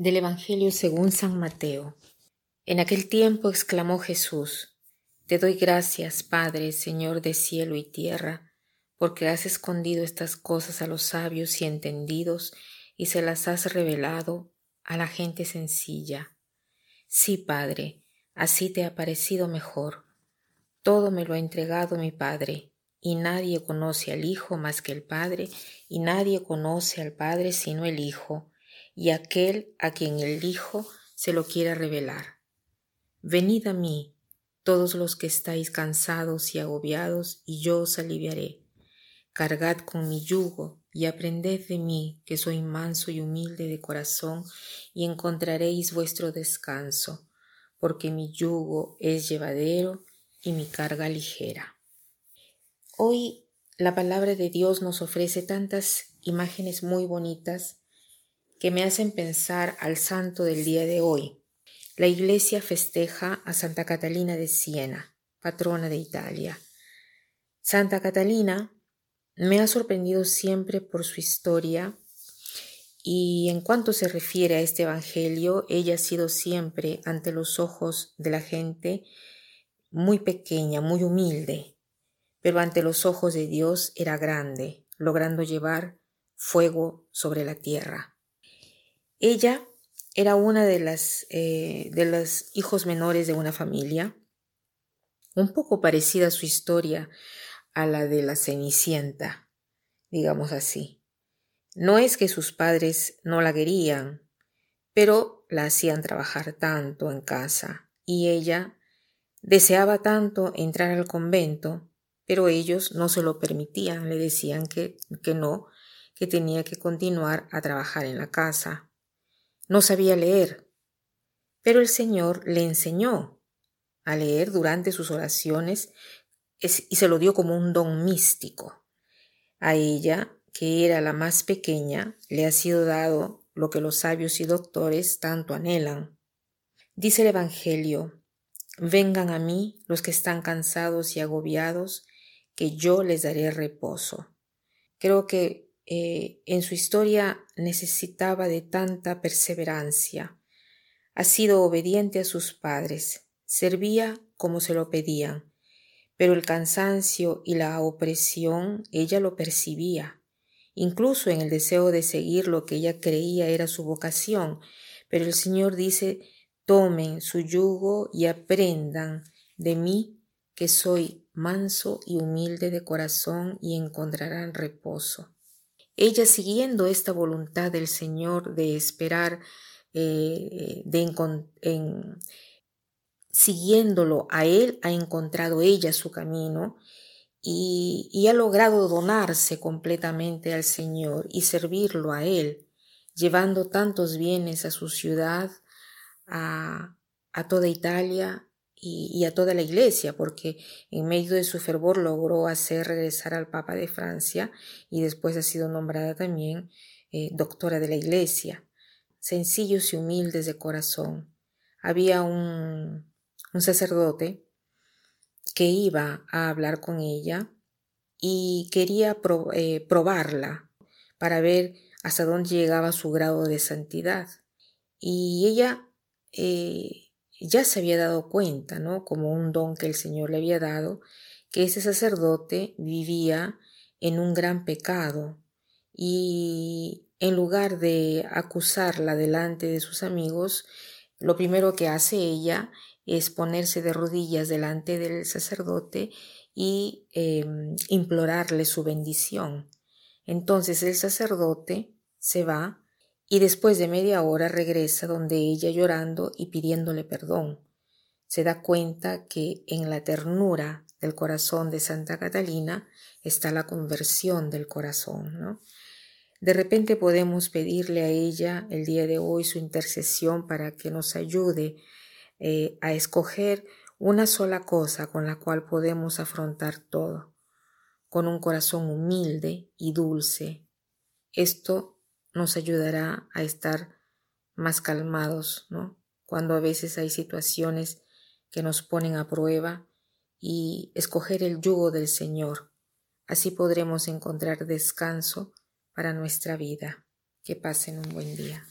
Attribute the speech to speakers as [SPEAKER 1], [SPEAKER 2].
[SPEAKER 1] Del Evangelio según San Mateo. En aquel tiempo exclamó Jesús, Te doy gracias, Padre, Señor de cielo y tierra, porque has escondido estas cosas a los sabios y entendidos y se las has revelado a la gente sencilla. Sí, Padre, así te ha parecido mejor. Todo me lo ha entregado mi Padre, y nadie conoce al Hijo más que el Padre, y nadie conoce al Padre sino el Hijo y aquel a quien el Hijo se lo quiera revelar. Venid a mí, todos los que estáis cansados y agobiados, y yo os aliviaré. Cargad con mi yugo y aprended de mí, que soy manso y humilde de corazón, y encontraréis vuestro descanso, porque mi yugo es llevadero y mi carga ligera. Hoy la palabra de Dios nos ofrece tantas imágenes muy bonitas que me hacen pensar al santo del día de hoy. La iglesia festeja a Santa Catalina de Siena, patrona de Italia. Santa Catalina me ha sorprendido siempre por su historia y en cuanto se refiere a este Evangelio, ella ha sido siempre ante los ojos de la gente muy pequeña, muy humilde, pero ante los ojos de Dios era grande, logrando llevar fuego sobre la tierra. Ella era una de las eh, de los hijos menores de una familia, un poco parecida a su historia a la de la Cenicienta, digamos así. No es que sus padres no la querían, pero la hacían trabajar tanto en casa y ella deseaba tanto entrar al convento, pero ellos no se lo permitían, le decían que, que no, que tenía que continuar a trabajar en la casa. No sabía leer, pero el Señor le enseñó a leer durante sus oraciones y se lo dio como un don místico. A ella, que era la más pequeña, le ha sido dado lo que los sabios y doctores tanto anhelan. Dice el Evangelio, vengan a mí los que están cansados y agobiados, que yo les daré reposo. Creo que eh, en su historia necesitaba de tanta perseverancia. Ha sido obediente a sus padres, servía como se lo pedían, pero el cansancio y la opresión ella lo percibía, incluso en el deseo de seguir lo que ella creía era su vocación, pero el Señor dice, tomen su yugo y aprendan de mí que soy manso y humilde de corazón y encontrarán reposo. Ella siguiendo esta voluntad del Señor de esperar, eh, de en, siguiéndolo a Él, ha encontrado ella su camino y, ha logrado donarse completamente al Señor y servirlo a Él, llevando tantos bienes a su ciudad, a toda Italia y, a toda la iglesia, porque en medio de su fervor logró hacer regresar al Papa de Francia y después ha sido nombrada también eh, doctora de la iglesia. Sencillos y humildes de corazón. Había un, un sacerdote que iba a hablar con ella y quería eh, probarla para ver hasta dónde llegaba su grado de santidad. Y ella eh, ya se había dado cuenta, ¿no? Como un don que el Señor le había dado, que ese sacerdote vivía en un gran pecado y en lugar de acusarla delante de sus amigos, lo primero que hace ella es ponerse de rodillas delante del sacerdote y em, implorarle su bendición. Entonces el sacerdote se va y después de media hora regresa donde ella llorando y pidiéndole perdón. Se da cuenta que en la ternura del corazón de Santa Catalina está la conversión del corazón, ¿no? De repente podemos pedirle a ella el día de hoy su intercesión para que nos ayude eh, a escoger una sola cosa con la cual podemos afrontar todo, con un corazón humilde y dulce. Esto nos ayudará a estar más calmados, ¿no? Cuando a veces hay situaciones que nos ponen a prueba y escoger el yugo del Señor. Así podremos encontrar descanso para nuestra vida. Que pasen un buen día.